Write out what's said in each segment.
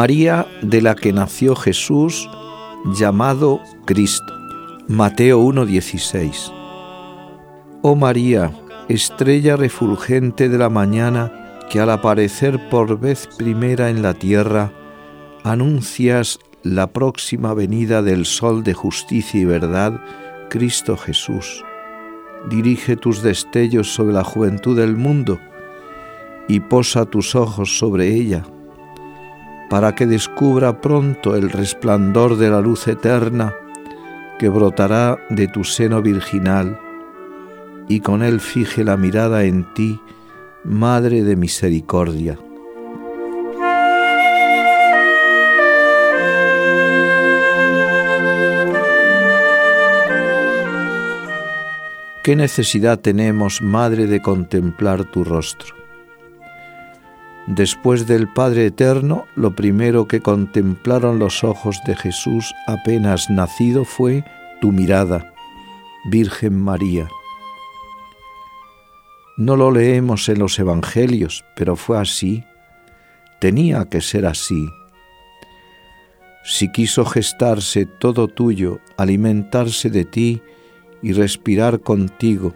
María de la que nació Jesús, llamado Cristo. Mateo 1:16. Oh María, estrella refulgente de la mañana, que al aparecer por vez primera en la tierra, anuncias la próxima venida del Sol de justicia y verdad, Cristo Jesús. Dirige tus destellos sobre la juventud del mundo y posa tus ojos sobre ella para que descubra pronto el resplandor de la luz eterna que brotará de tu seno virginal, y con él fije la mirada en ti, Madre de Misericordia. ¿Qué necesidad tenemos, Madre, de contemplar tu rostro? Después del Padre Eterno, lo primero que contemplaron los ojos de Jesús apenas nacido fue tu mirada, Virgen María. No lo leemos en los Evangelios, pero fue así. Tenía que ser así. Si quiso gestarse todo tuyo, alimentarse de ti y respirar contigo,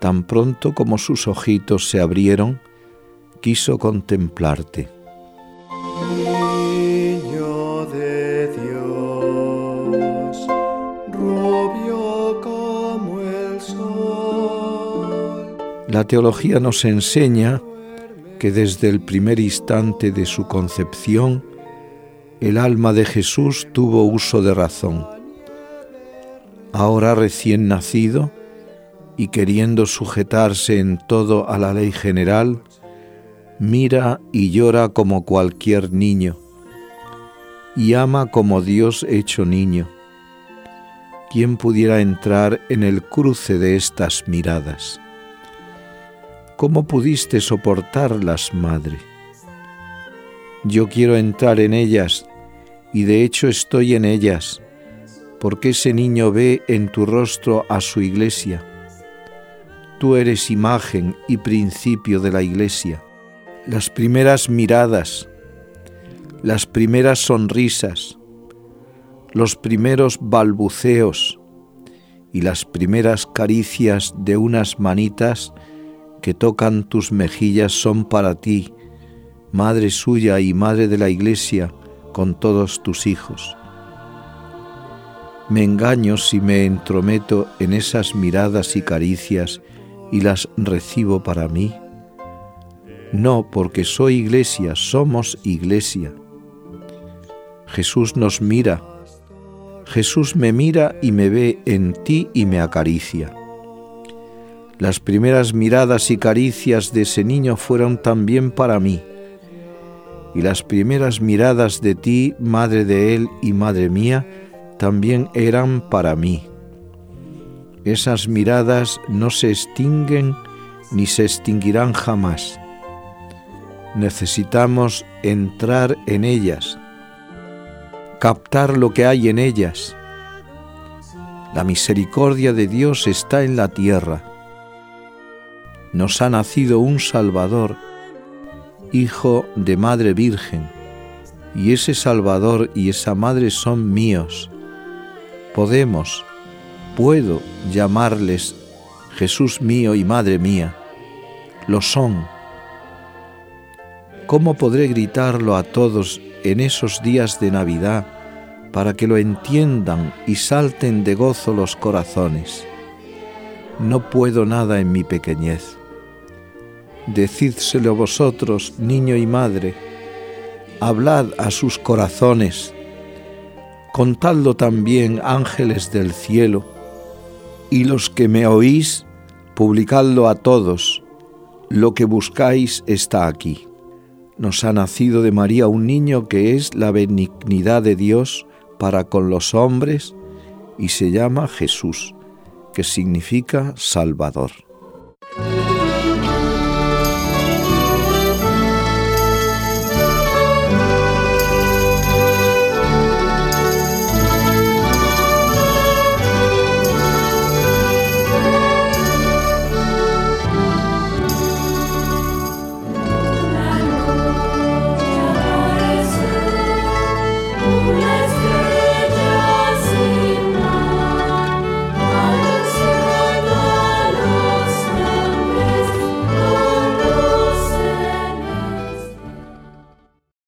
tan pronto como sus ojitos se abrieron, quiso contemplarte. Niño de Dios, rubio como el sol. La teología nos enseña que desde el primer instante de su concepción, el alma de Jesús tuvo uso de razón. Ahora recién nacido y queriendo sujetarse en todo a la ley general, mira y llora como cualquier niño, y ama como Dios hecho niño. ¿Quién pudiera entrar en el cruce de estas miradas? ¿Cómo pudiste soportarlas, madre? Yo quiero entrar en ellas, y de hecho estoy en ellas, porque ese niño ve en tu rostro a su iglesia. Tú eres imagen y principio de la iglesia las primeras miradas, las primeras sonrisas, los primeros balbuceos y las primeras caricias de unas manitas que tocan tus mejillas son para ti, Madre suya y Madre de la Iglesia, con todos tus hijos. Me engaño si me entrometo en esas miradas y caricias y las recibo para mí no, porque soy iglesia, somos iglesia. Jesús nos mira. Jesús me mira y me ve en ti y me acaricia. Las primeras miradas y caricias de ese niño fueron también para mí. Y las primeras miradas de ti, madre de él y madre mía, también eran para mí. Esas miradas no se extinguen ni se extinguirán jamás necesitamos entrar en ellas, captar lo que hay en ellas. La misericordia de Dios está en la tierra. Nos ha nacido un Salvador hijo de Madre Virgen, y ese Salvador y esa Madre son míos. Podemos, puedo llamarles Jesús mío y Madre mía. Lo son. ¿Cómo podré gritarlo a todos en esos días de Navidad para que lo entiendan y salten de gozo los corazones? No puedo nada en mi pequeñez. Decídselo vosotros, niño y madre, hablad a sus corazones, contadlo también, ángeles del cielo, y los que me oís, publicadlo a todos, lo que buscáis está aquí. Nos ha nacido de María un niño que es la benignidad de Dios para con los hombres y se llama Jesús, que significa Salvador.